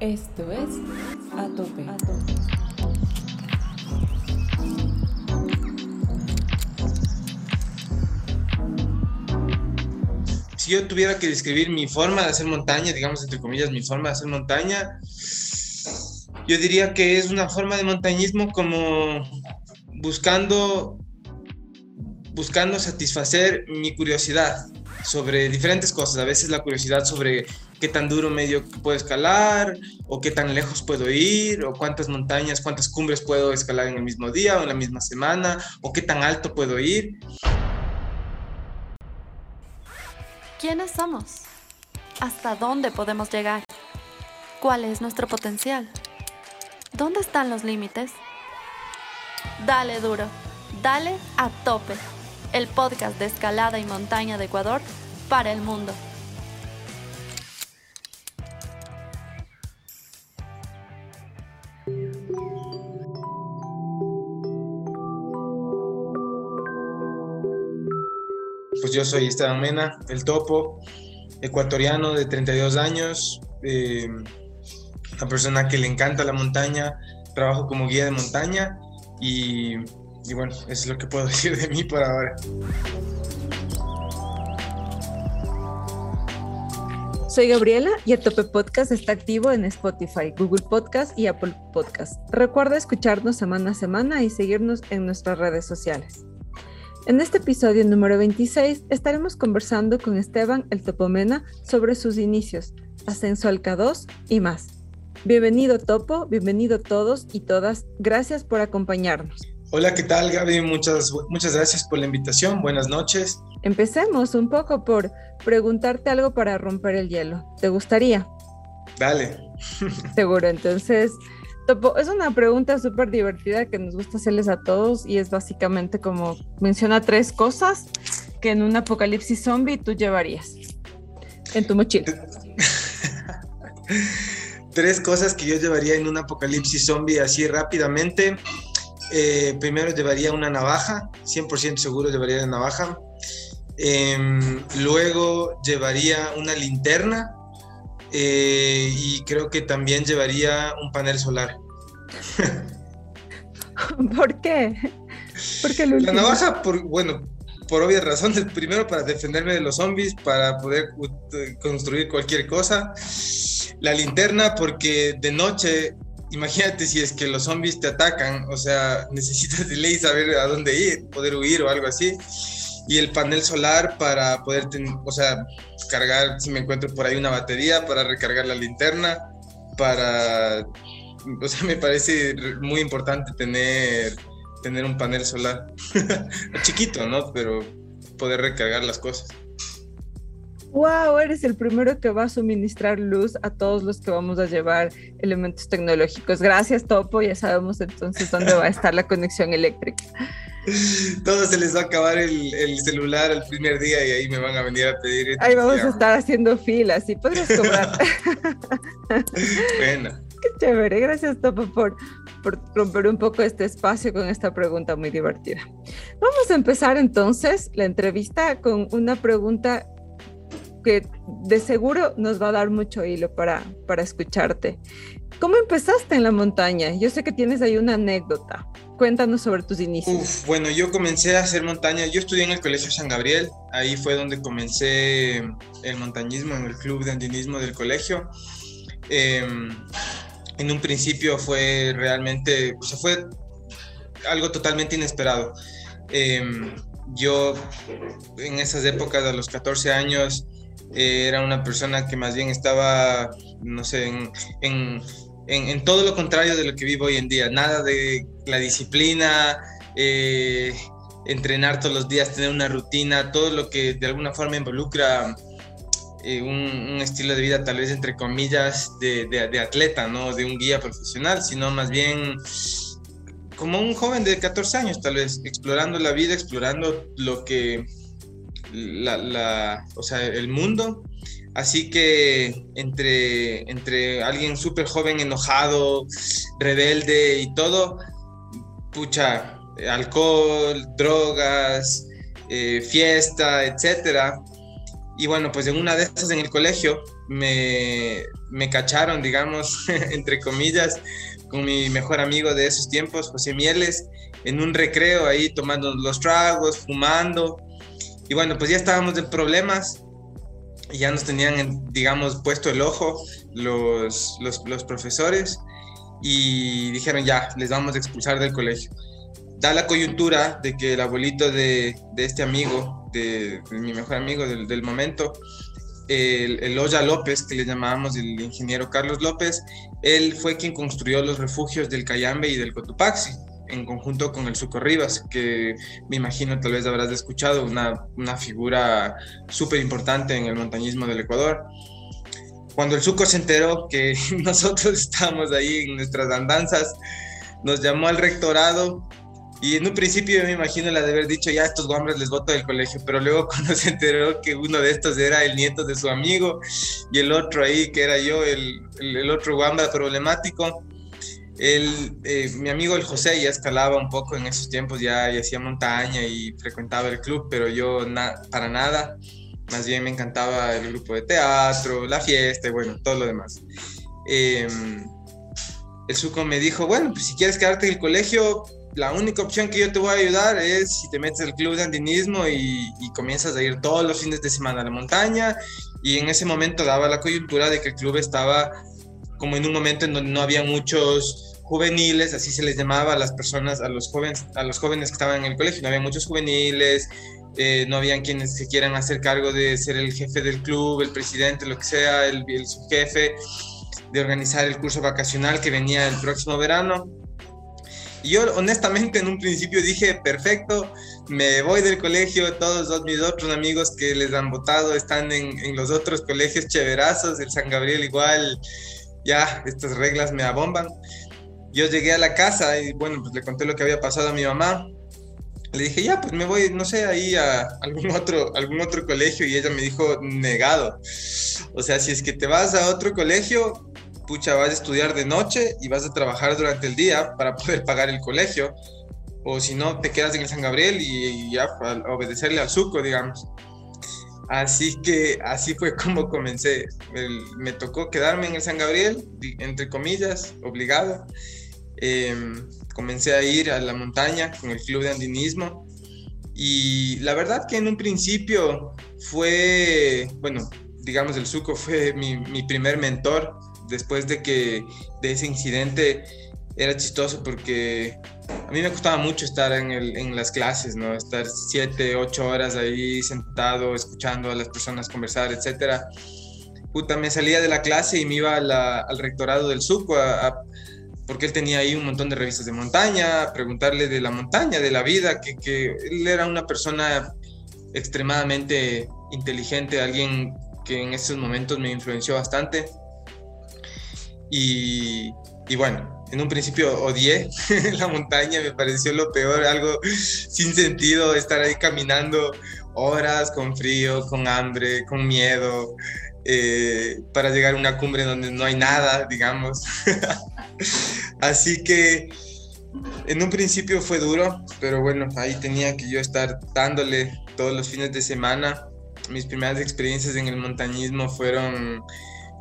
Esto es A Tope. Si yo tuviera que describir mi forma de hacer montaña, digamos entre comillas, mi forma de hacer montaña, yo diría que es una forma de montañismo como buscando buscando satisfacer mi curiosidad sobre diferentes cosas. A veces la curiosidad sobre qué tan duro medio puedo escalar, o qué tan lejos puedo ir, o cuántas montañas, cuántas cumbres puedo escalar en el mismo día o en la misma semana, o qué tan alto puedo ir. ¿Quiénes somos? ¿Hasta dónde podemos llegar? ¿Cuál es nuestro potencial? ¿Dónde están los límites? Dale duro, dale a tope. El podcast de escalada y montaña de Ecuador para el mundo. Pues yo soy Esteban Mena, el topo, ecuatoriano de 32 años, eh, una persona que le encanta la montaña, trabajo como guía de montaña y, bueno, es lo que puedo decir de mí por ahora. Soy Gabriela y el Tope Podcast está activo en Spotify, Google Podcast y Apple Podcast. Recuerda escucharnos semana a semana y seguirnos en nuestras redes sociales. En este episodio número 26 estaremos conversando con Esteban el Topomena sobre sus inicios, ascenso al K2 y más. Bienvenido Topo, bienvenido todos y todas. Gracias por acompañarnos. Hola, ¿qué tal Gaby? Muchas, muchas gracias por la invitación. Buenas noches. Empecemos un poco por preguntarte algo para romper el hielo. ¿Te gustaría? Dale. Seguro, entonces, Topo, es una pregunta súper divertida que nos gusta hacerles a todos y es básicamente como menciona tres cosas que en un apocalipsis zombie tú llevarías en tu mochila. tres cosas que yo llevaría en un apocalipsis zombie así rápidamente. Eh, primero llevaría una navaja, 100% seguro llevaría la navaja. Eh, luego llevaría una linterna eh, y creo que también llevaría un panel solar. ¿Por qué? Porque la navaja, por, bueno, por obvias razones. Primero para defenderme de los zombies, para poder construir cualquier cosa. La linterna porque de noche, imagínate si es que los zombies te atacan, o sea, necesitas de ley saber a dónde ir, poder huir o algo así y el panel solar para poder, o sea, cargar, si me encuentro por ahí una batería, para recargar la linterna, para, o sea, me parece muy importante tener, tener un panel solar. Chiquito, ¿no? Pero poder recargar las cosas. Wow, eres el primero que va a suministrar luz a todos los que vamos a llevar elementos tecnológicos. Gracias, Topo. Ya sabemos entonces dónde va a estar la conexión eléctrica. Todos se les va a acabar el, el, celular el primer día y ahí me van a venir a pedir. Ahí vamos a estar haciendo filas y podrías cobrar. bueno. Qué chévere. Gracias, Topo, por, por romper un poco este espacio con esta pregunta muy divertida. Vamos a empezar entonces la entrevista con una pregunta que de seguro nos va a dar mucho hilo para, para escucharte. ¿Cómo empezaste en la montaña? Yo sé que tienes ahí una anécdota. Cuéntanos sobre tus inicios. Uf, bueno, yo comencé a hacer montaña. Yo estudié en el Colegio San Gabriel. Ahí fue donde comencé el montañismo en el club de andinismo del colegio. Eh, en un principio fue realmente, o sea, fue algo totalmente inesperado. Eh, yo en esas épocas, a los 14 años, eh, era una persona que más bien estaba, no sé, en, en, en, todo lo contrario de lo que vivo hoy en día. Nada de la disciplina, eh, entrenar todos los días, tener una rutina, todo lo que de alguna forma involucra eh, un, estilo de vida tal vez entre comillas de, atleta, no de un guía profesional, sino más bien como un joven de 14 años tal vez, explorando la vida, explorando lo que la, o sea, el mundo. Así que entre, entre alguien súper joven, enojado, rebelde y todo, pucha, alcohol, drogas, eh, fiesta, etcétera. Y bueno, pues en una de esas en el colegio, me, me cacharon, digamos, entre comillas, con mi mejor amigo de esos tiempos, José Mieles, en un recreo ahí tomando los tragos, fumando. Y bueno, pues ya estábamos en problemas y ya nos tenían, digamos, puesto el ojo los, los, los profesores y dijeron ya, les vamos a expulsar del colegio. Da la coyuntura de que el abuelito de, de este amigo, de, mi mejor amigo del, del momento, el, el Oya López, que le llamábamos el ingeniero Carlos López, él fue quien construyó los refugios del Cayambe y del Cotopaxi, en conjunto con el Suco Rivas, que me imagino tal vez habrás escuchado, una, una figura súper importante en el montañismo del Ecuador. Cuando el Suco se enteró que nosotros estábamos ahí en nuestras andanzas, nos llamó al rectorado y en un principio me imagino la de haber dicho, ya estos hombres les voto del colegio, pero luego cuando se enteró que uno de estos era el nieto de su amigo y el otro ahí, que era yo, el, el, otro guamba problemático, el, eh, mi amigo el José ya escalaba un poco en esos tiempos, ya, ya hacía montaña y frecuentaba el club, pero yo para nada, más bien me encantaba el grupo de teatro, la fiesta, y bueno, todo lo demás. Eh, el suco me dijo, bueno, pues si quieres quedarte en el colegio, la única opción que yo te voy a ayudar es si te metes al club de andinismo y, comienzas a ir todos los fines de semana a la montaña. Y en ese momento daba la coyuntura de que el club estaba como en un momento en donde no había muchos juveniles, así se les llamaba a las personas, a los jóvenes, a los jóvenes que estaban en el colegio, no había muchos juveniles, eh, no habían quienes se quieran hacer cargo de ser el jefe del club, el presidente, lo que sea, el, el subjefe, de organizar el curso vacacional que venía el próximo verano. Y yo honestamente en un principio dije, perfecto, me voy del colegio, todos mis otros amigos que les han votado están en, en los otros colegios cheverazos, el San Gabriel igual, ya, estas reglas me abomban. Yo llegué a la casa y bueno, pues le conté lo que había pasado a mi mamá. Le dije, ya, pues me voy, no sé, ahí a algún otro, algún otro colegio y ella me dijo, negado. O sea, si es que te vas a otro colegio, pucha, vas a estudiar de noche y vas a trabajar durante el día para poder pagar el colegio. O si no, te quedas en el San Gabriel y, ya obedecerle al suco, digamos. Así que así fue como comencé. me tocó quedarme en el San Gabriel, entre comillas, obligado. Em, comencé a ir a la montaña con el club de andinismo. Y la verdad que en un principio fue, bueno, digamos, el Suco fue mi, mi primer mentor después de que de ese incidente era chistoso porque a mí me costaba mucho estar en, el, en las clases, ¿no? Estar siete, ocho horas ahí sentado, escuchando a las personas conversar, etcétera. Puta, me salía de la clase y me iba al rectorado del SUCO porque él tenía ahí un montón de revistas de montaña, preguntarle de la montaña, de la vida, que, que él era una persona extremadamente inteligente, alguien que en esos momentos me influenció bastante. Y, y bueno, en un principio odié la montaña, me pareció lo peor, algo sin sentido, estar ahí caminando horas con frío, con hambre, con miedo, eh, para llegar a una cumbre donde no hay nada, digamos. Así que en un principio fue duro, pero bueno, ahí tenía que yo estar dándole todos los fines de semana. Mis primeras experiencias en el montañismo fueron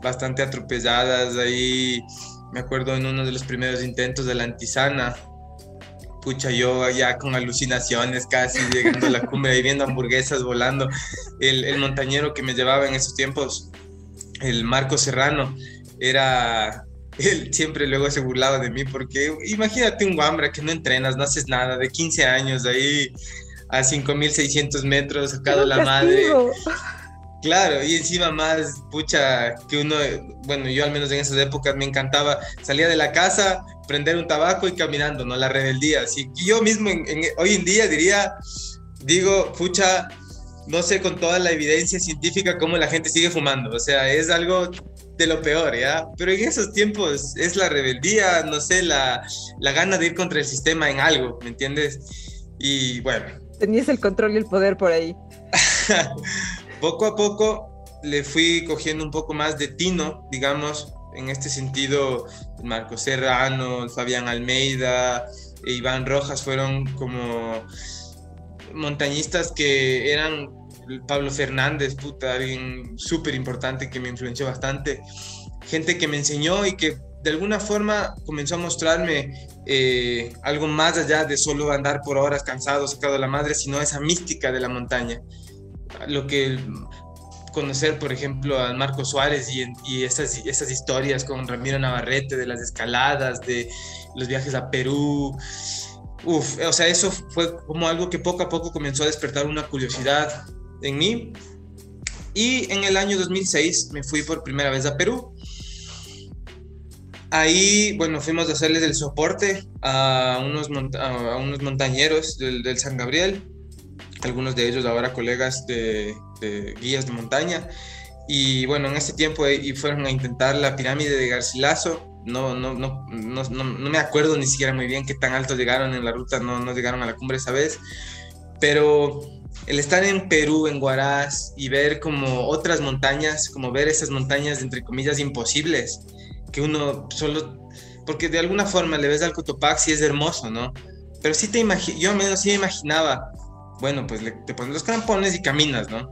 bastante atropelladas. Ahí me acuerdo en uno de los primeros intentos de la antisana. Pucha, yo ya con alucinaciones casi llegando a la cumbre y viendo hamburguesas volando. El montañero que me llevaba en esos tiempos, el Marco Serrano, era él siempre luego se burlaba de mí porque imagínate un guambra que no entrenas, no haces nada, de 15 años ahí a 5600 metros, sacado la madre. Claro, y encima más, pucha, que uno, bueno, yo al menos en esas épocas me encantaba, salía de la casa, prender un tabaco y caminando, ¿no? La rebeldía. Así que yo mismo hoy en día diría, digo, pucha, no sé con toda la evidencia científica cómo la gente sigue fumando, o sea, es algo de lo peor, ¿ya? Pero en esos tiempos es la rebeldía, no sé, la, la gana de ir contra el sistema en algo, ¿me entiendes? Y bueno. Tenías el control y el poder por ahí. poco a poco le fui cogiendo un poco más de tino, digamos, en este sentido, Marco Serrano, Fabián Almeida e Iván Rojas fueron como montañistas que eran Pablo Fernández, puta, alguien súper importante que me influenció bastante, gente que me enseñó y que de alguna forma comenzó a mostrarme eh, algo más allá de solo andar por horas cansado, sacado de la madre, sino esa mística de la montaña. Lo que conocer, por ejemplo, a Marco Suárez y, y esas, esas historias con Ramiro Navarrete de las escaladas, de los viajes a Perú. Uf, o sea, eso fue como algo que poco a poco comenzó a despertar una curiosidad en mí. Y en el año 2006 me fui por primera vez a Perú. Ahí, bueno, fuimos a hacerles el soporte a unos, a unos montañeros del, del San Gabriel algunos de ellos ahora colegas de, guías de montaña. Y bueno, en ese tiempo y fueron a intentar la pirámide de Garcilaso. No, no, no, no, me acuerdo ni siquiera muy bien qué tan alto llegaron en la ruta, no, no llegaron a la cumbre esa vez. Pero el estar en Perú, en Huaraz, y ver como otras montañas, como ver esas montañas, entre comillas, imposibles, que uno solo, porque de alguna forma le ves al Cotopaxi, es hermoso, ¿no? Pero sí te imagino, yo al menos sí me imaginaba bueno, pues te pones los crampones y caminas, ¿no?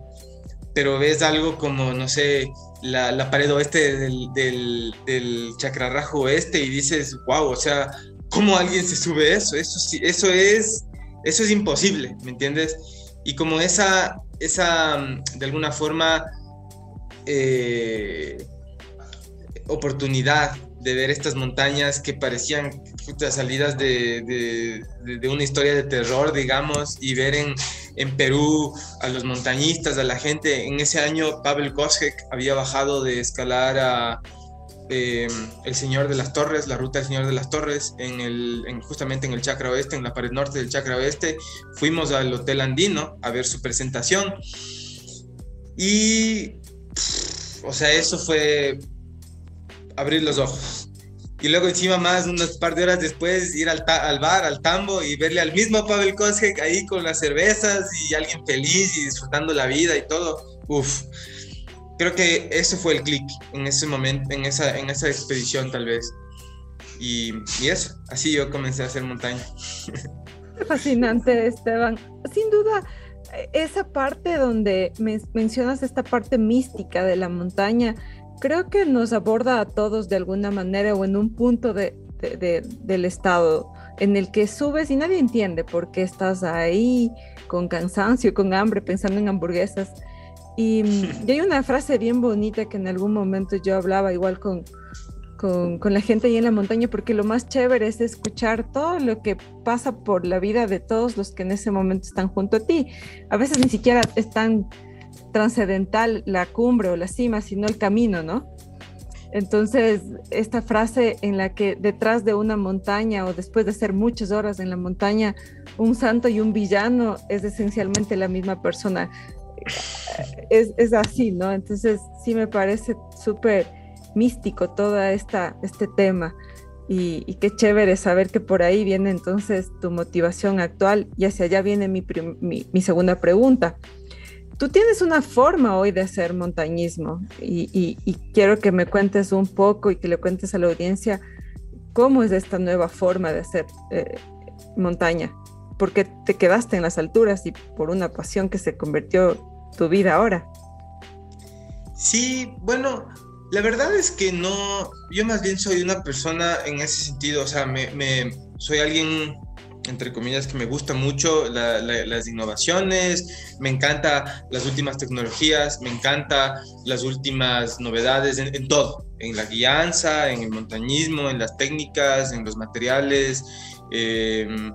Pero ves algo como, no sé, la, pared oeste del, del, del chacrarrajo oeste y dices, wow, o sea, ¿cómo alguien se sube eso? Eso, eso, es, eso es imposible, ¿me entiendes? Y como esa, esa de alguna forma, eh, oportunidad de ver estas montañas que parecían salidas de, una historia de terror, digamos, y ver en, en, Perú a los montañistas, a la gente. En ese año Pavel Koschek había bajado de escalar a em, el Señor de las Torres, la ruta del Señor de las Torres, en justamente en el Chacra Oeste, en la pared norte del Chacra Oeste. Fuimos al Hotel Andino a ver su presentación. Y, o sea, eso fue abrir los ojos. Y luego encima más, unas par de horas después, ir al, al bar, al tambo y verle al mismo Pavel Koschek ahí con las cervezas y alguien feliz y disfrutando la vida y todo. Uf, creo que eso fue el clic en ese momento, en esa, en esa expedición tal vez. Y, y eso, así yo comencé a hacer montaña. Fascinante, Esteban. Sin duda, esa parte donde mencionas esta parte mística de la montaña, creo que nos aborda a todos de alguna manera o en un punto de, del estado en el que subes y nadie entiende por qué estás ahí con cansancio, con hambre, pensando en hamburguesas. Y, hay una frase bien bonita que en algún momento yo hablaba igual con, con, con, la gente ahí en la montaña, porque lo más chévere es escuchar todo lo que pasa por la vida de todos los que en ese momento están junto a ti. A veces ni siquiera están trascendental la cumbre o la cima, sino el camino, ¿no? Entonces, esta frase en la que detrás de una montaña o después de ser muchas horas en la montaña, un santo y un villano es esencialmente la misma persona. Es, es así, ¿no? Entonces, sí me parece súper místico todo este tema. Y, y, qué chévere saber que por ahí viene entonces tu motivación actual y hacia allá viene mi, mi segunda pregunta. Tú tienes una forma hoy de hacer montañismo y, quiero que me cuentes un poco y que le cuentes a la audiencia cómo es esta nueva forma de hacer eh, montaña, porque te quedaste en las alturas y por una pasión que se convirtió tu vida ahora. Sí, bueno, la verdad es que no, yo más bien soy una persona en ese sentido, o sea, me, me soy alguien entre comillas, que me gusta mucho las innovaciones, me encanta las últimas tecnologías, me encanta las últimas novedades en, todo, en la guianza, en el montañismo, en las técnicas, en los materiales, en,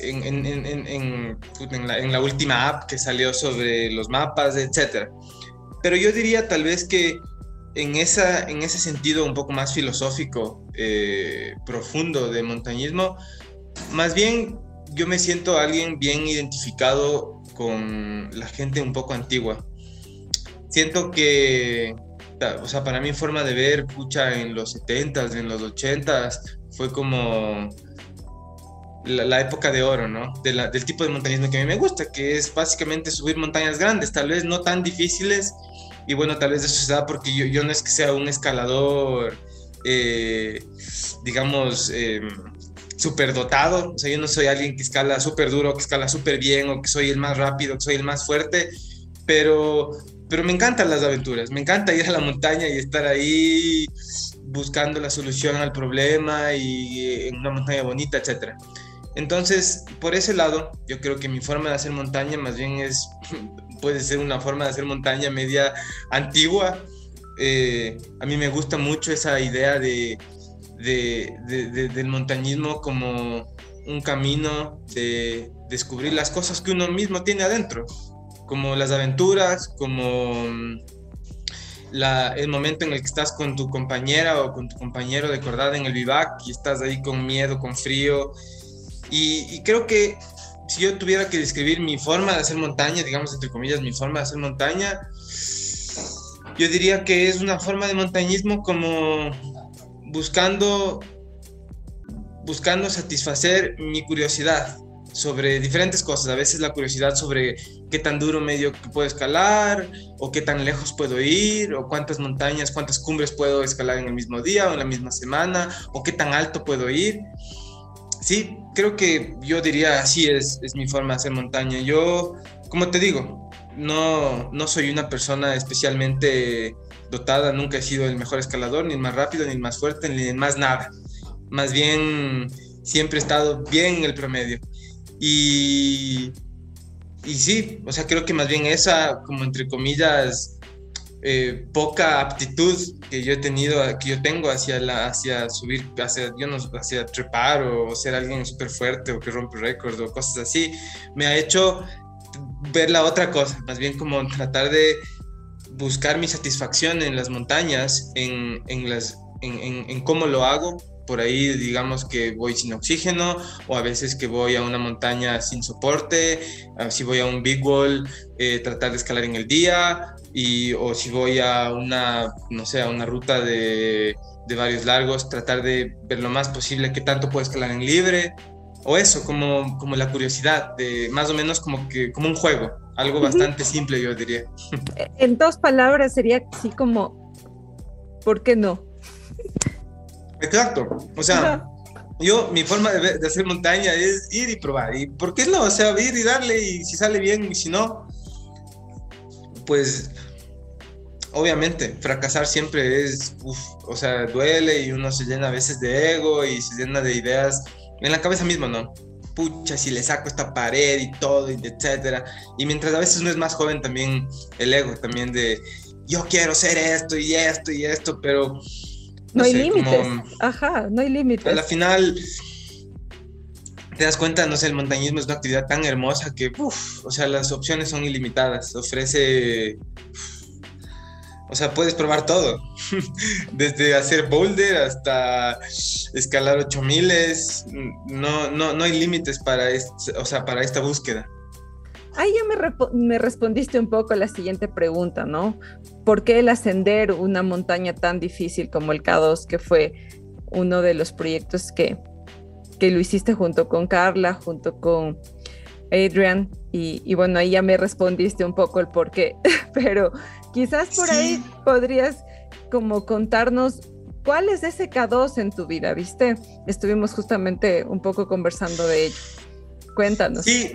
en, la, en, la, última app que salió sobre los mapas, etc. Pero yo diría tal vez que en, esa, en ese sentido un poco más filosófico, eh, profundo de montañismo, más bien yo me siento alguien bien identificado con la gente un poco antigua. Siento que, o sea, para mi forma de ver, pucha, en los 70s, en los 80s, fue como la, época de oro, ¿no? del tipo de montañismo que a mí me gusta, que es básicamente subir montañas grandes, tal vez no tan difíciles, y bueno, tal vez eso se da porque yo, yo no es que sea un escalador, eh, digamos, eh, súper dotado, o sea, yo no soy alguien que escala súper duro, que escala súper bien, o que soy el más rápido, que soy el más fuerte, pero, pero me encantan las aventuras, me encanta ir a la montaña y estar ahí buscando la solución al problema y en una montaña bonita, etc. Entonces, por ese lado, yo creo que mi forma de hacer montaña más bien es, puede ser una forma de hacer montaña media antigua. Eh, a mí me gusta mucho esa idea de, del montañismo como un camino de descubrir las cosas que uno mismo tiene adentro, como las aventuras, como mm, el momento en el que estás con tu compañera o con tu compañero de cordada en el vivac y estás ahí con miedo, con frío. Y, creo que si yo tuviera que describir mi forma de hacer montaña, digamos entre comillas, mi forma de hacer montaña, yo diría que es una forma de montañismo como buscando buscando satisfacer mi curiosidad sobre diferentes cosas. A veces la curiosidad sobre qué tan duro medio puedo escalar, o qué tan lejos puedo ir, o cuántas montañas, cuántas cumbres puedo escalar en el mismo día o en la misma semana, o qué tan alto puedo ir. Sí, creo que yo diría así es, es mi forma de hacer montaña. Yo, como te digo, no, no soy una persona especialmente dotada, nunca he sido el mejor escalador, ni el más rápido, ni el más fuerte, ni el más nada. Más bien, siempre he estado bien en el promedio. Y, y sí, o sea, creo que más bien esa, como entre comillas, eh, poca aptitud que yo he tenido, que yo tengo hacia, la, hacia subir, hacia, yo no, hacia trepar o ser alguien súper fuerte o que rompe récords o cosas así, me ha hecho ver la otra cosa, más bien como tratar de buscar mi satisfacción en las montañas, en, en las, en, en, cómo lo hago. Por ahí digamos que voy sin oxígeno o a veces que voy a una montaña sin soporte, si voy a un big wall, eh, tratar de escalar en el día y o si voy a una, no sé, a una ruta de, de varios largos, tratar de ver lo más posible que tanto puedo escalar en libre o eso, como, como la curiosidad, de más o menos como, que, como un juego, algo bastante simple yo diría. En dos palabras sería así como, ¿por qué no? Exacto. O sea, yo, mi forma de, hacer montaña es ir y probar. ¿Y por qué no? O sea, ir y darle y si sale bien y si no, pues obviamente fracasar siempre es, o sea, duele y uno se llena a veces de ego y se llena de ideas en la cabeza misma, ¿no? Pucha, si le saco esta pared y todo, y etcétera. Y mientras a veces uno es más joven también el ego, también de yo quiero ser esto y esto y esto, pero no, hay límites. Ajá, no hay límites. A la final te das cuenta, no sé, el montañismo es una actividad tan hermosa que, o sea, las opciones son ilimitadas. Ofrece, o sea, puedes probar todo. Desde hacer boulder hasta escalar 8000 no, no, no hay límites para, o sea, para esta búsqueda. Ahí ya me, me, respondiste un poco la siguiente pregunta, ¿no? ¿Por qué el ascender una montaña tan difícil como el K2, que fue uno de los proyectos que, que lo hiciste junto con Carla, junto con Adrian? Y, bueno, ahí ya me respondiste un poco el por qué, pero quizás por ahí podrías como contarnos cuál es ese K2 en tu vida, ¿viste? Estuvimos justamente un poco conversando de ello. Cuéntanos. Sí,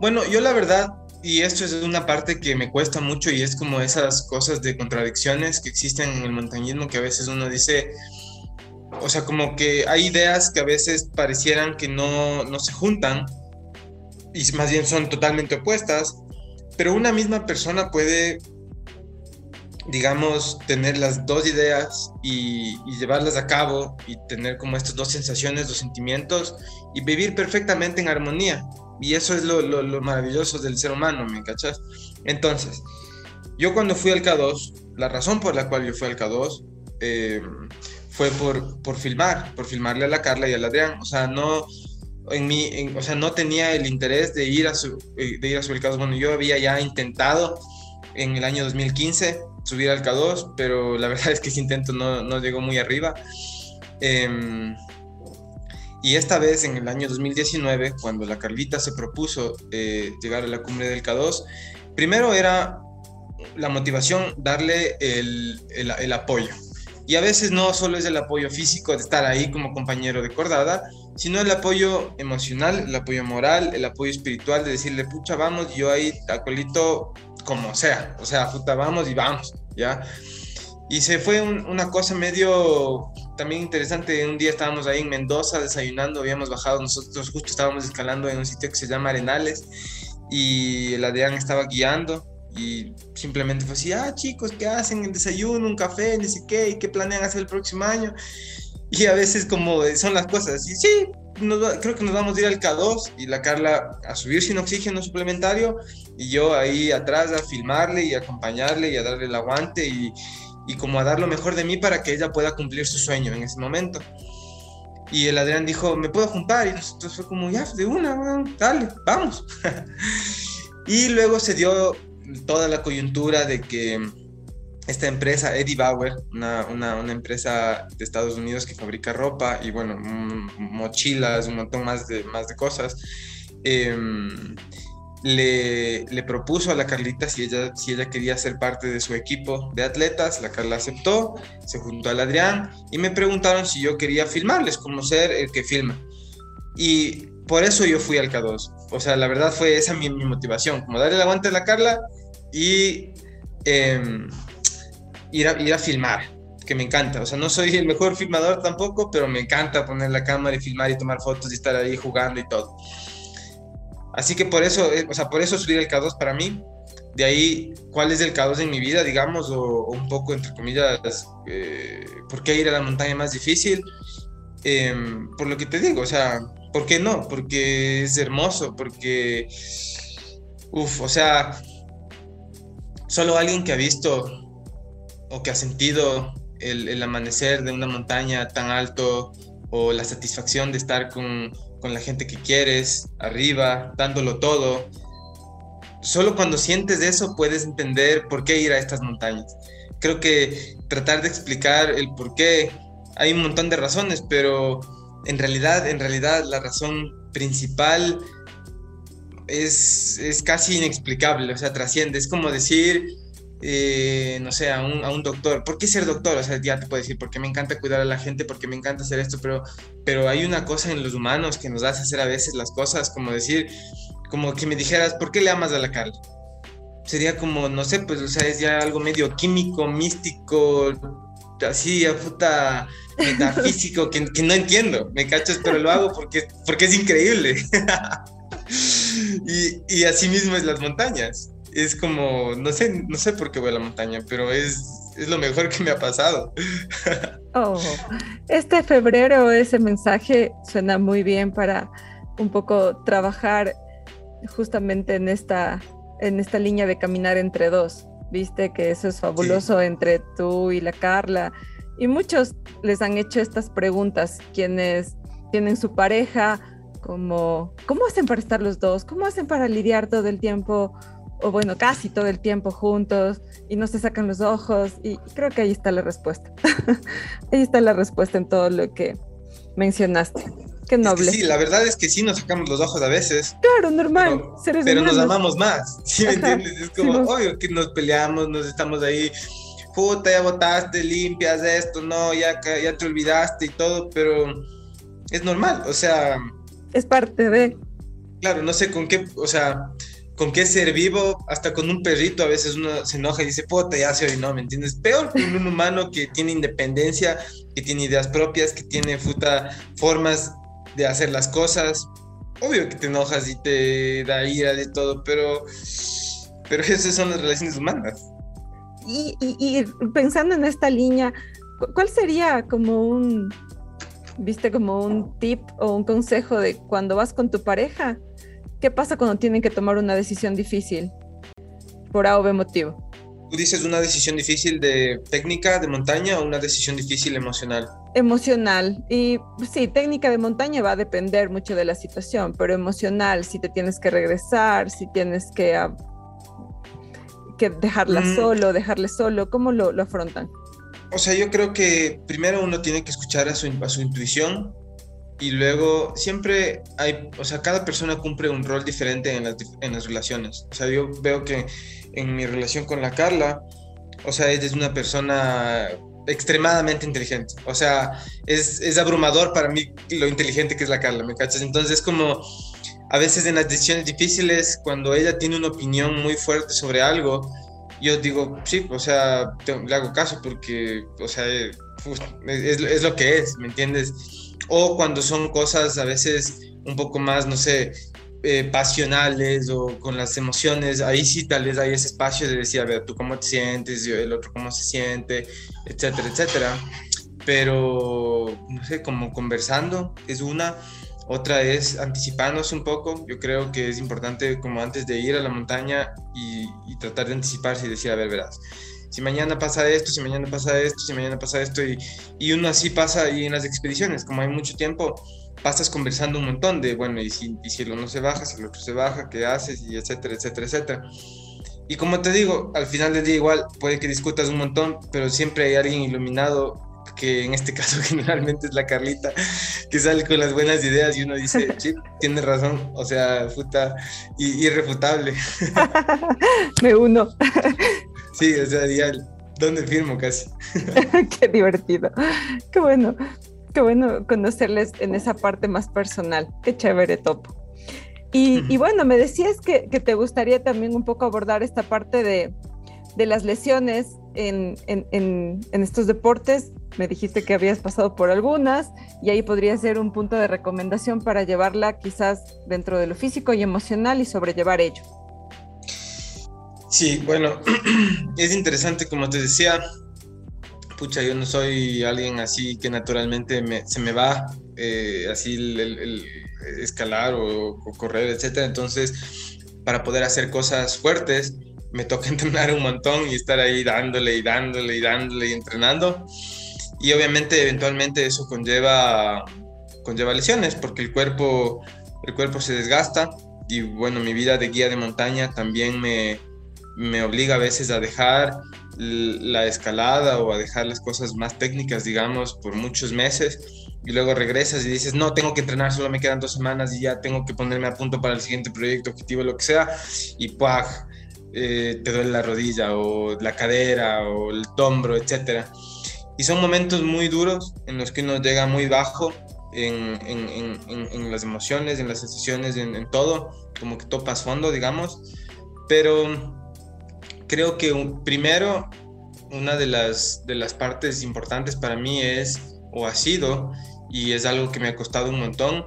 bueno, yo la verdad, y esto es una parte que me cuesta mucho y es como esas cosas de contradicciones que existen en el montañismo que a veces uno dice, o sea, como que hay ideas que a veces parecieran que no, no se juntan y más bien son totalmente opuestas, pero una misma persona puede digamos, tener las dos ideas y, y, llevarlas a cabo y tener como estas dos sensaciones, dos sentimientos y vivir perfectamente en armonía. Y eso es lo, lo, maravilloso del ser humano, ¿me cachas? Entonces, yo cuando fui al K2, la razón por la cual yo fui al K2 eh, fue por, por filmar, por filmarle a la Carla y al Adrián. O sea, no, en mí, o sea, no tenía el interés de ir a su, eh, de ir a subir K2. Bueno, yo había ya intentado en el año 2015 subir al K2, pero la verdad es que ese intento no, no llegó muy arriba. Eh, y esta vez, en el año 2019, cuando la Carlita se propuso eh, llegar a la cumbre del K2, primero era la motivación darle el, el, apoyo. Y a veces no solo es el apoyo físico de estar ahí como compañero de cordada, sino el apoyo emocional, el apoyo moral, el apoyo espiritual de decirle, pucha, vamos, yo ahí, Acolito, como sea, o sea, puta, vamos y vamos, ¿ya? Y se fue una cosa medio también interesante. Un día estábamos ahí en Mendoza desayunando, habíamos bajado, nosotros justo estábamos escalando en un sitio que se llama Arenales y el Adrián estaba guiando y simplemente fue así, ah chicos, ¿qué hacen? El desayuno, un café, ni sé qué, ¿y qué planean hacer el próximo año? Y a veces como son las cosas, y sí, creo que nos vamos a ir al K2 y la Carla a subir sin oxígeno suplementario y yo ahí atrás a filmarle y acompañarle y a darle el aguante y, y como a dar lo mejor de mí para que ella pueda cumplir su sueño en ese momento. Y el Adrián dijo, ¿me puedo juntar? Y nosotros fue como, ya, de una, dale, vamos. y luego se dio toda la coyuntura de que esta empresa, Eddie Bauer, una, una, una, empresa de Estados Unidos que fabrica ropa y bueno, mochilas, un montón más de, más de cosas, em, le, le, propuso a la Carlita si ella, si ella quería ser parte de su equipo de atletas, la Carla aceptó, se juntó al Adrián y me preguntaron si yo quería filmarles, como ser el que filma. Y por eso yo fui al K2. O sea, la verdad fue esa mi, motivación, como darle el aguante a la Carla y... Eh, ir a, ir a filmar, que me encanta. O sea, no soy el mejor filmador tampoco, pero me encanta poner la cámara y filmar y tomar fotos y estar ahí jugando y todo. Así que por eso, eh, o sea, por eso subir el K2 para mí. De ahí, ¿cuál es el K2 en mi vida, digamos? O, un poco, entre comillas, eh, ¿por qué ir a la montaña más difícil? Em, por lo que te digo, o sea, ¿por qué no? Porque es hermoso, porque, uff, o sea, solo alguien que ha visto o que has sentido el, amanecer de una montaña tan alto o la satisfacción de estar con, con la gente que quieres arriba, dándolo todo. Solo cuando sientes eso puedes entender por qué ir a estas montañas. Creo que tratar de explicar el por qué, hay un montón de razones, pero en realidad, en realidad la razón principal es, es casi inexplicable, o sea, trasciende. Es como decir, eh, no sé, a un, a un, doctor. ¿Por qué ser doctor? O sea, ya te puedo decir, porque me encanta cuidar a la gente, porque me encanta hacer esto, pero, pero hay una cosa en los humanos que nos hace hacer a veces las cosas, como decir, como que me dijeras, ¿por qué le amas a la Carla? Sería como, no sé, pues, o sea, es ya algo medio químico, místico, así, a puta metafísico, que, que no entiendo, me cachas, pero lo hago porque, porque es increíble. y, y así mismo es las montañas es como, no sé, no sé por qué voy a la montaña, pero es, es lo mejor que me ha pasado. Oh, este febrero ese mensaje suena muy bien para un poco trabajar justamente en esta, en esta línea de caminar entre dos. Viste que eso es fabuloso entre tú y la Carla. Y muchos les han hecho estas preguntas, quienes tienen su pareja, como, ¿cómo hacen para estar los dos? ¿Cómo hacen para lidiar todo el tiempo o bueno, casi todo el tiempo juntos y no se sacan los ojos y creo que ahí está la respuesta. ahí está la respuesta en todo lo que mencionaste. Qué noble. sí, la verdad es que sí nos sacamos los ojos a veces. Claro, normal. Pero, nos amamos más. ¿Sí me entiendes? Es como, obvio que nos peleamos, nos estamos ahí. Puta, ya botaste, limpias esto, no, ya, ya te olvidaste y todo, pero es normal, o sea. Es parte de. Claro, no sé con qué, o sea, con qué ser vivo, hasta con un perrito a veces uno se enoja y dice, puta, ya se no, ¿me entiendes? Peor con un humano que tiene independencia, que tiene ideas propias, que tiene puta, formas de hacer las cosas. Obvio que te enojas y te da ira de todo, pero, pero esas son las relaciones humanas. Y, y pensando en esta línea, ¿cuál sería como un, viste, como un tip o un consejo de cuando vas con tu pareja? ¿Qué pasa cuando tienen que tomar una decisión difícil? Por A o B motivo. ¿Tú dices una decisión difícil de técnica de montaña o una decisión difícil emocional? Emocional. Y sí, técnica de montaña va a depender mucho de la situación, pero emocional, si te tienes que regresar, si tienes que, uh, que dejarla mm. solo, dejarle solo, ¿cómo lo, lo, afrontan? O sea, yo creo que primero uno tiene que escuchar a su, a su intuición, y luego siempre hay, o sea, cada persona cumple un rol diferente en las, en las relaciones. O sea, yo veo que en mi relación con la Carla, o sea, ella es una persona extremadamente inteligente. O sea, es, es abrumador para mí lo inteligente que es la Carla, ¿me cachas? Entonces, como a veces en las decisiones difíciles, cuando ella tiene una opinión muy fuerte sobre algo, yo digo, sí, o sea, le hago caso porque, o sea, es, es, lo que es, ¿me entiendes? O cuando son cosas a veces un poco más, no sé, eh, pasionales o con las emociones, ahí sí tal vez hay ese espacio de decir, a ver, tú cómo te sientes, el otro cómo se siente, etcétera, etcétera. Pero, no sé, como conversando es una. Otra es anticipándose un poco. Yo creo que es importante como antes de ir a la montaña y, tratar de anticiparse y decir, a ver, verás, si mañana pasa esto, si mañana pasa esto, si mañana pasa esto, y, y uno así pasa ahí en las expediciones, como hay mucho tiempo, pasas conversando un montón de, bueno, y si, y si el uno se baja, si el otro se baja, ¿qué haces? Y etcétera, etcétera, etcétera. Y como te digo, al final del día igual puede que discutas un montón, pero siempre hay alguien iluminado que en este caso generalmente es la Carlita, que sale con las buenas ideas y uno dice, sí, tiene razón, o sea, puta, irrefutable. Me uno. Sí, o sea, ya, ¿dónde firmo casi? Qué divertido. Qué bueno, qué bueno conocerles en esa parte más personal. Qué chévere, Topo. Y, bueno, me decías que, que, te gustaría también un poco abordar esta parte de, de las lesiones en, en, en, estos deportes me dijiste que habías pasado por algunas y ahí podría ser un punto de recomendación para llevarla quizás dentro de lo físico y emocional y sobrellevar ello. Sí, bueno, es interesante como te decía, pucha, yo no soy alguien así que naturalmente se me va eh, así el, escalar o, o, correr, etcétera. Entonces, para poder hacer cosas fuertes, me toca entrenar un montón y estar ahí dándole y dándole y dándole y entrenando y obviamente eventualmente eso conlleva, conlleva lesiones porque el cuerpo, el cuerpo se desgasta y bueno, mi vida de guía de montaña también me, me obliga a veces a dejar la escalada o a dejar las cosas más técnicas, digamos, por muchos meses y luego regresas y dices, no, tengo que entrenar, solo me quedan dos semanas y ya tengo que ponerme a punto para el siguiente proyecto, objetivo, lo que sea, y ¡puaj! Eh, te duele la rodilla o la cadera o el hombro, etcétera. Y son momentos muy duros en los que uno llega muy bajo en, en, en, en las emociones, en las sensaciones, en, todo, como que topas fondo, digamos. Pero creo que primero, una de las, de las partes importantes para mí es, o ha sido, y es algo que me ha costado un montón,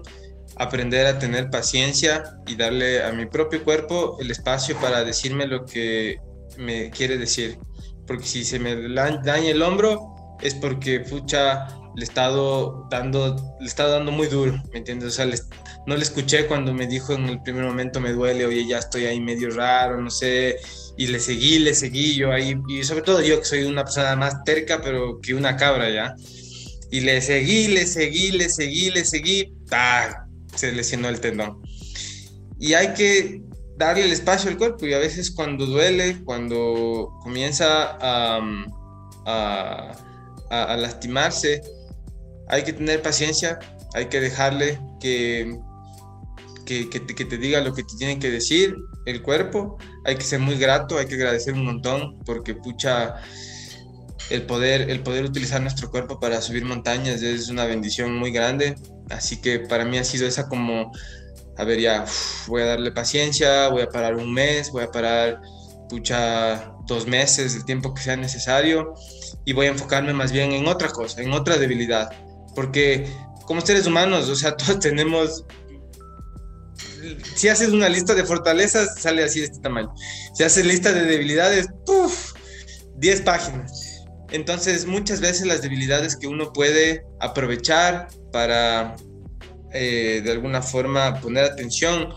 aprender a tener paciencia y darle a mi propio cuerpo el espacio para decirme lo que me quiere decir. Porque si se me daña el hombro, es porque, pucha, le estado dando, le estado dando muy duro, ¿me entiendes? O sea, no le escuché cuando me dijo en el primer momento me duele, oye, ya estoy ahí medio raro, no sé, y le seguí, le seguí yo ahí, y sobre todo yo que soy una persona más terca, pero que una cabra ya, y le seguí, le seguí, le seguí, le seguí, ¡ah! se lesionó el tendón. Y hay que darle el espacio al cuerpo, y a veces cuando duele, cuando comienza a a, lastimarse, hay que tener paciencia, hay que dejarle que, que, que, te, que, te, diga lo que te tiene que decir el cuerpo, hay que ser muy grato, hay que agradecer un montón, porque pucha, el poder, el poder utilizar nuestro cuerpo para subir montañas es una bendición muy grande, así que para mí ha sido esa como, a ver, ya, voy a darle paciencia, voy a parar un mes, voy a parar, pucha, dos meses, el tiempo que sea necesario, y voy a enfocarme más bien en otra cosa, en otra debilidad, porque como seres humanos, o sea, todos tenemos si haces una lista de fortalezas, sale así de este tamaño. Si haces lista de debilidades, ¡puf! 10 páginas. Entonces, muchas veces las debilidades que uno puede aprovechar para, eh, de alguna forma, poner atención,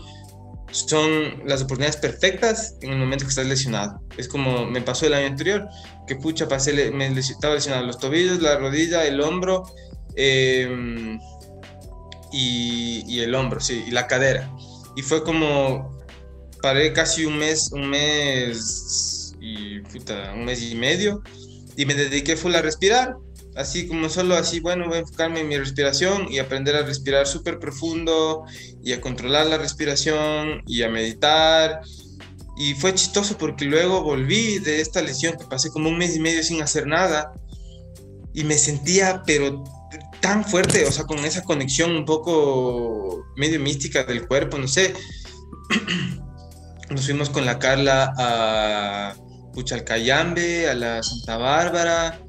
son las oportunidades perfectas en el momento que estás lesionado. Es como me pasó el año anterior, que pucha, pasé, me estaba lesionado los tobillos, la rodilla, el hombro em, y, el hombro, sí, y la cadera. Y fue como, paré casi un mes, un mes y puta, un mes y medio y me dediqué full a respirar así como solo así, bueno, voy a enfocarme en mi respiración y aprender a respirar súper profundo y a controlar la respiración y a meditar. Y fue chistoso porque luego volví de esta lesión que pasé como un mes y medio sin hacer nada y me sentía pero tan fuerte, o sea, con esa conexión un poco medio mística del cuerpo, no sé. Nos fuimos con la Carla a Puchalcayambe, a la Santa Bárbara.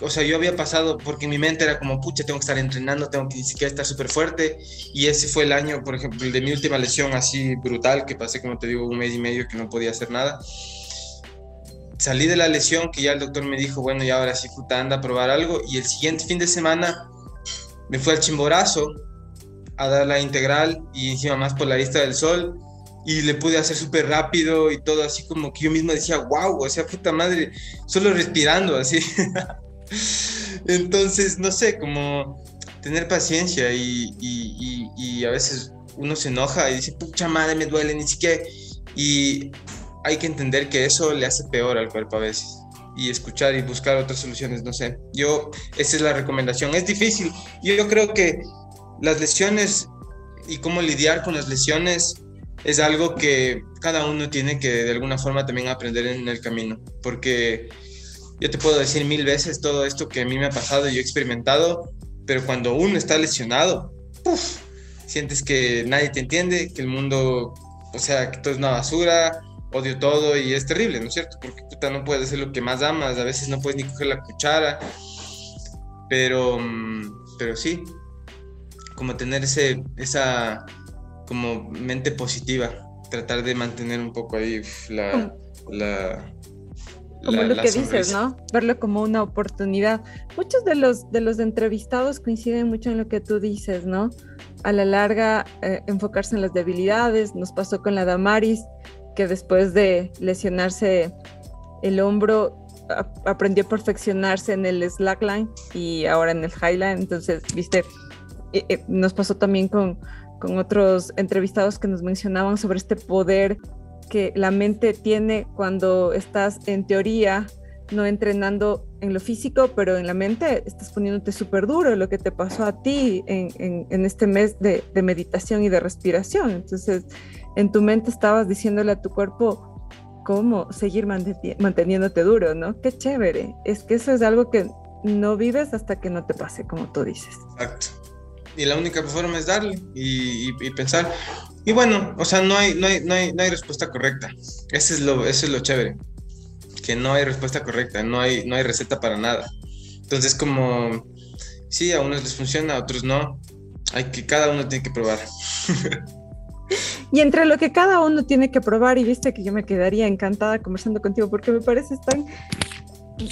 O sea, yo había pasado, porque mi mente era como, pucha, tengo que estar entrenando, tengo que ni siquiera estar súper fuerte. Y ese fue el año, por ejemplo, de mi última lesión así brutal, que pasé, como te digo, un mes y medio que no podía hacer nada salí de la lesión que ya el doctor me dijo, bueno, y ahora sí, puta, anda a probar algo. Y el siguiente fin de semana me fui al Chimborazo a dar la integral y encima más por la vista del sol. Y le pude hacer súper rápido y todo así como que yo mismo decía, wow, o sea, puta madre, solo respirando así. Entonces, no sé, como tener paciencia y, a veces uno se enoja y dice, pucha madre, me duele, ni siquiera... Y hay que entender que eso le hace peor al cuerpo a veces y escuchar y buscar otras soluciones, no sé. Yo, esa es la recomendación. Es difícil. Yo, creo que las lesiones y cómo lidiar con las lesiones es algo que cada uno tiene que de alguna forma también aprender en el camino, porque yo te puedo decir mil veces todo esto que a mí me ha pasado y yo he experimentado, pero cuando uno está lesionado, sientes que nadie te entiende, que el mundo, o sea, que todo es una basura, odio todo y es terrible, ¿no es cierto? Porque puta, no puedes hacer lo que más amas, a veces no puedes ni coger la cuchara, pero, mm, pero sí, como tener ese, esa como mente positiva, tratar de mantener un poco ahí la... la como lo que dices, ¿no? Verlo como una oportunidad. Muchos de los, de los entrevistados coinciden mucho en lo que tú dices, ¿no? A la larga, eh, enfocarse en las debilidades. Nos pasó con la Damaris, que después de lesionarse el hombro aprendió a perfeccionarse en el slackline y ahora en el highline. Entonces, viste, eh, eh, nos pasó también con, con otros entrevistados que nos mencionaban sobre este poder que la mente tiene cuando estás en teoría no entrenando en lo físico, pero en la mente estás poniéndote súper duro, lo que te pasó a ti en, en, este mes de, de, meditación y de respiración. Entonces, en tu mente estabas diciéndole a tu cuerpo cómo seguir manteniéndote duro, ¿no? Qué chévere. Es que eso es algo que no vives hasta que no te pase, como tú dices. Exacto. Y la única forma es darle y, pensar. Y bueno, o sea, no hay, no hay, no hay, no hay respuesta correcta. Ese es lo, eso es lo chévere que no hay respuesta correcta, no hay, no hay receta para nada. Entonces, como, sí, a unos les funciona, a otros no. Hay que, cada uno tiene que probar. Y entre lo que cada uno tiene que probar, y viste que yo me quedaría encantada conversando contigo porque me parece tan,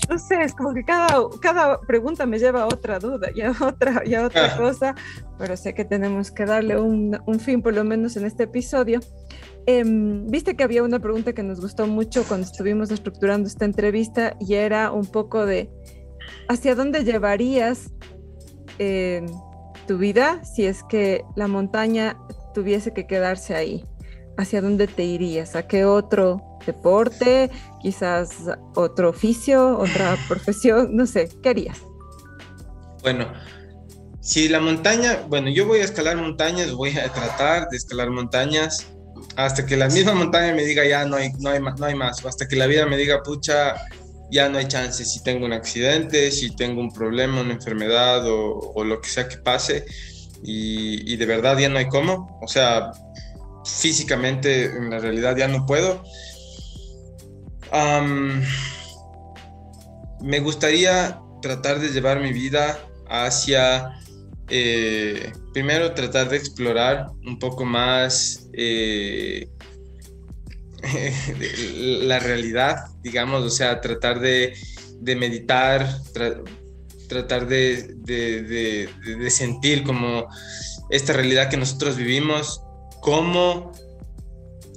no sé, es como que cada, cada pregunta me lleva a otra duda y a otra, y a otra cosa, pero sé que tenemos que darle un, un, fin por lo menos en este episodio. Em, viste que había una pregunta que nos gustó mucho cuando estuvimos estructurando esta entrevista y era un poco de hacia dónde llevarías em, tu vida si es que la montaña tuviese que quedarse ahí. ¿Hacia dónde te irías? ¿A qué otro deporte? Quizás otro oficio, otra profesión, no sé, ¿qué harías? Bueno, si la montaña, bueno, yo voy a escalar montañas, voy a tratar de escalar montañas hasta que la misma montaña me diga ya no hay, no hay, no hay más, hasta que la vida me diga, pucha, ya no hay chance, si tengo un accidente, si tengo un problema, una enfermedad o, o lo que sea que pase y, y, de verdad ya no hay cómo, o sea, físicamente en la realidad ya no puedo. Me gustaría tratar de llevar mi vida hacia eh, primero tratar de explorar un poco más eh, la realidad, digamos, o sea, tratar de, meditar, tratar de, de, sentir como esta realidad que nosotros vivimos, cómo,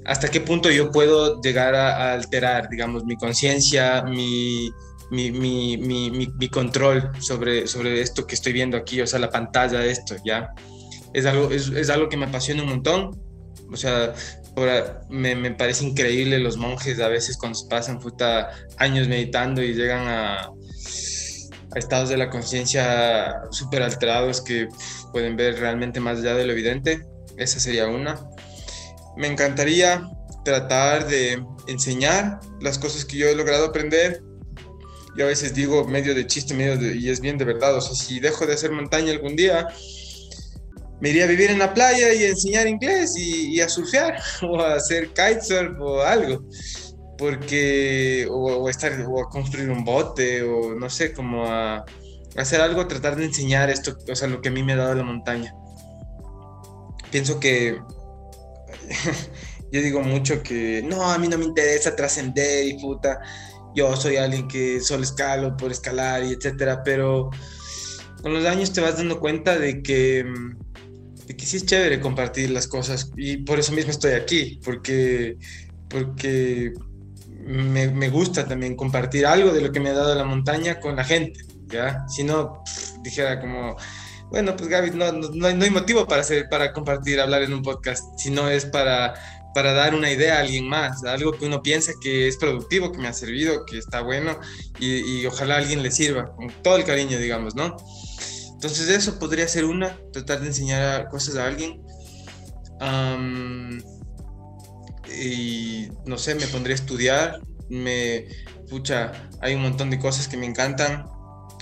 hasta qué punto yo puedo llegar a alterar, digamos, mi conciencia, mi mi, mi, mi, control sobre, sobre esto que estoy viendo aquí, o sea, la pantalla de esto, ¿ya? Es algo, es, es algo que me apasiona un montón. O sea, ahora me, me, parece increíble los monjes a veces cuando pasan puta, años meditando y llegan a, a estados de la conciencia súper alterados que pueden ver realmente más allá de lo evidente. Esa sería una. Me encantaría tratar de enseñar las cosas que yo he logrado aprender yo a veces digo medio de chiste, medio y es bien de verdad, o sea, si dejo de hacer montaña algún día, me iría a vivir en la playa y a enseñar inglés y, a surfear o a hacer kitesurf o algo. Porque, o, estar, o a construir un bote o no sé, como a, hacer algo, tratar de enseñar esto, o sea, lo que a mí me ha dado la montaña. Pienso que yo digo mucho que no, a mí no me interesa trascender y puta, yo soy alguien que solo escalo por escalar y etcétera, pero con los años te vas dando cuenta de que, de que sí es chévere compartir las cosas y por eso mismo estoy aquí, porque, porque me, me gusta también compartir algo de lo que me ha dado la montaña con la gente, ¿ya? Si no, dijera como, bueno, pues Gaby, no, no, hay motivo para, hacer, para compartir, hablar en un podcast, si no es para para dar una idea a alguien más, algo que uno piensa que es productivo, que me ha servido, que está bueno y, ojalá alguien le sirva, con todo el cariño, digamos, ¿no? Entonces eso podría ser una, tratar de enseñar cosas a alguien. y no sé, me pondría a estudiar, me, pucha, hay un montón de cosas que me encantan,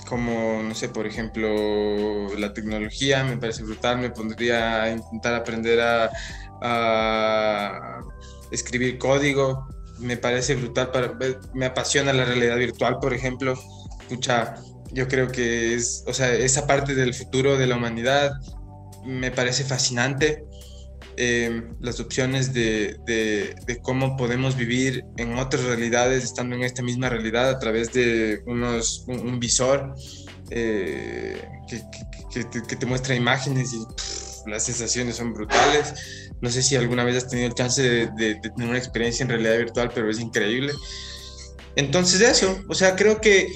como, no sé, por ejemplo, la tecnología, me parece brutal, me pondría a intentar aprender a, escribir código, me parece brutal, para, me apasiona la realidad virtual, por ejemplo. Escucha, yo creo que es, o sea, esa parte del futuro de la humanidad me parece fascinante. Em, las opciones de, de, cómo podemos vivir en otras realidades, estando en esta misma realidad a través de unos, un, visor eh, que, que, que, te, muestra imágenes y las sensaciones son brutales. No sé si alguna vez has tenido el chance de, tener una experiencia en realidad virtual, pero es increíble. Entonces eso, o sea, creo que,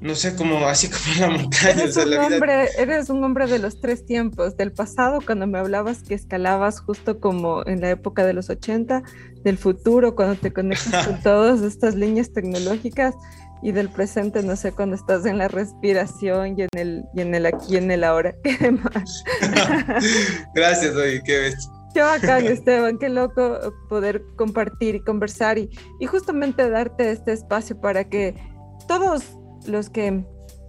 no sé, como así como la montaña. Eres, un, hombre, eres un hombre de los tres tiempos, del pasado cuando me hablabas que escalabas justo como en la época de los 80, del futuro cuando te conectas con todas estas líneas tecnológicas y del presente, no sé, cuando estás en la respiración y en el, y en el aquí y en el ahora. ¿Qué más? Gracias, oye, qué ves. Qué bacán, Esteban, qué loco poder compartir y conversar y, y justamente darte este espacio para que todos los que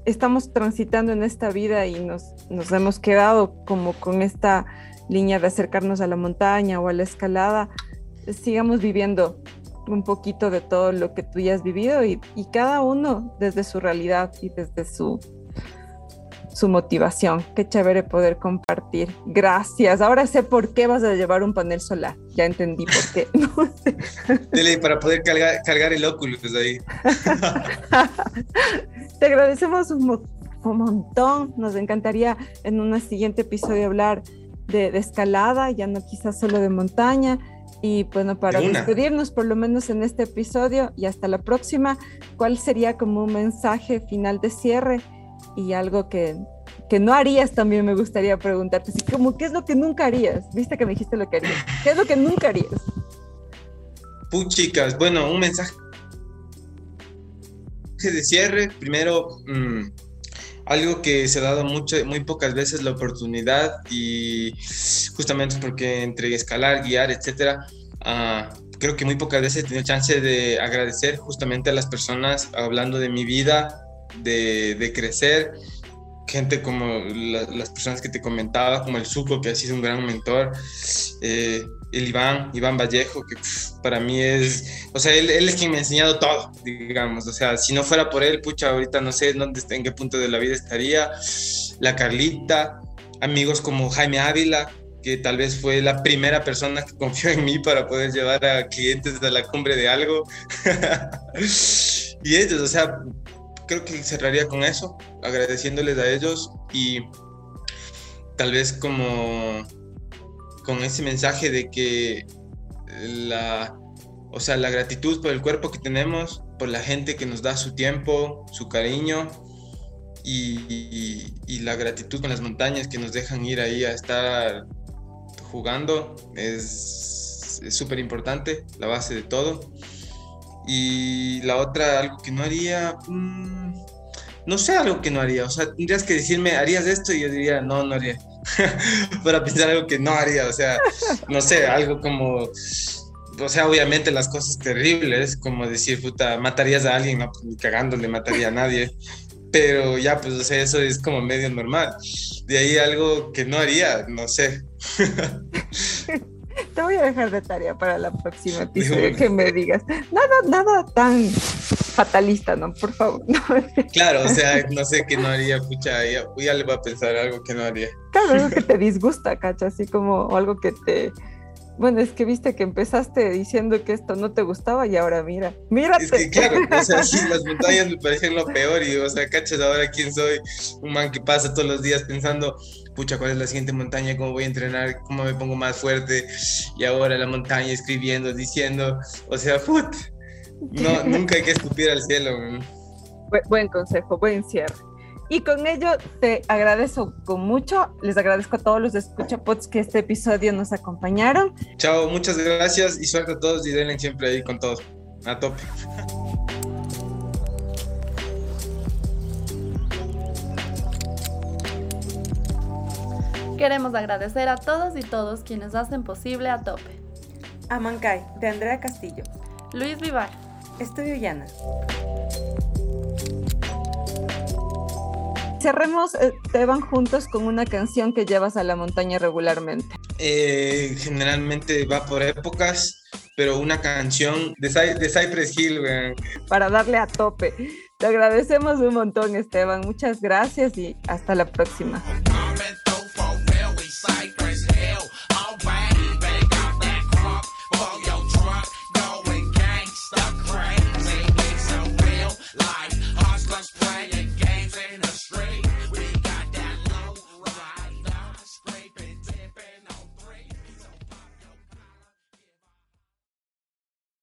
estamos transitando en esta vida y nos, nos hemos quedado como con esta línea de acercarnos a la montaña o a la escalada, sigamos viviendo un poquito de todo lo que tú ya has vivido y, cada uno desde su realidad y desde su, su motivación. Qué chévere poder compartir. Gracias. Ahora sé por qué vas a llevar un panel solar. Ya entendí por qué. Dele, para poder cargar, cargar el óculo pues ahí. Te agradecemos un, montón. Nos encantaría en un siguiente episodio hablar de, de escalada, ya no quizás solo de montaña y bueno, para despedirnos por lo menos en este episodio y hasta la próxima, ¿cuál sería como un mensaje final de cierre y algo que, que no harías también me gustaría preguntarte? Así como, ¿qué es lo que nunca harías? Viste que me dijiste lo que harías. ¿Qué es lo que nunca harías? chicas, bueno, un mensaje de cierre. Primero, mm, algo que se ha dado mucho, muy pocas veces la oportunidad y justamente porque entre escalar, guiar, etcétera, uh, creo que muy pocas veces he tenido chance de agradecer justamente a las personas hablando de mi vida, de, crecer, gente como las personas que te comentaba, como el Suco, que ha sido un gran mentor, eh, el Iván, Iván Vallejo, que para mí es, o sea, él, él, es quien me ha enseñado todo, digamos, o sea, si no fuera por él, pucha, ahorita no sé dónde, en qué punto de la vida estaría, la Carlita, amigos como Jaime Ávila, que tal vez fue la primera persona que confió en mí para poder llevar a clientes a la cumbre de algo. y ellos, o sea, creo que cerraría con eso, agradeciéndoles a ellos y tal vez como con ese mensaje de que la, o sea, la gratitud por el cuerpo que tenemos, por la gente que nos da su tiempo, su cariño y, la gratitud con las montañas que nos dejan ir ahí a estar jugando es súper importante, la base de todo. Y la otra, algo que no haría, mm, no sé algo que no haría, o sea, tendrías que decirme, ¿harías esto? Y yo diría, no, no haría. para pensar algo que no haría, o sea, no sé, algo como, o sea, obviamente las cosas terribles, como decir, puta, matarías a alguien, no, pues, cagándole mataría a nadie, pero ya, pues, o sea, eso es como medio normal. De ahí algo que no haría, no sé. Te voy a dejar de tarea para la próxima episodio que me digas. Nada, nada tan fatalista, ¿no? Por favor. Claro, o sea, no sé qué no haría, pucha, ya, ya le voy a pensar algo que no haría. Claro, algo que te disgusta, cacha, así como algo que te, bueno, es que viste que empezaste diciendo que esto no te gustaba y ahora mira, mírate. Es que claro, o sea, sí, las montañas me parecen lo peor y, o sea, cachas ahora quién soy, un man que pasa todos los días pensando, pucha, ¿cuál es la siguiente montaña? ¿Cómo voy a entrenar? ¿Cómo me pongo más fuerte? Y ahora la montaña escribiendo, diciendo, o sea, put, no, nunca hay que escupir al cielo. Buen consejo, buen cierre. Y con ello te agradezco con mucho. Les agradezco a todos los escuchapots que este episodio nos acompañaron. Chao, muchas gracias y suerte a todos y denle siempre ahí con todos. A tope. Queremos agradecer a todos y todos quienes hacen posible a tope. Amancay, de Andrea Castillo. Luis Vivar. Estudio Llana. Cerremos, eh, te van juntos con una canción que llevas a la montaña regularmente. Eh, generalmente va por épocas, pero una canción de, de Cypress Hill, Para darle a tope. Te agradecemos un montón, Esteban. Muchas gracias y hasta la próxima.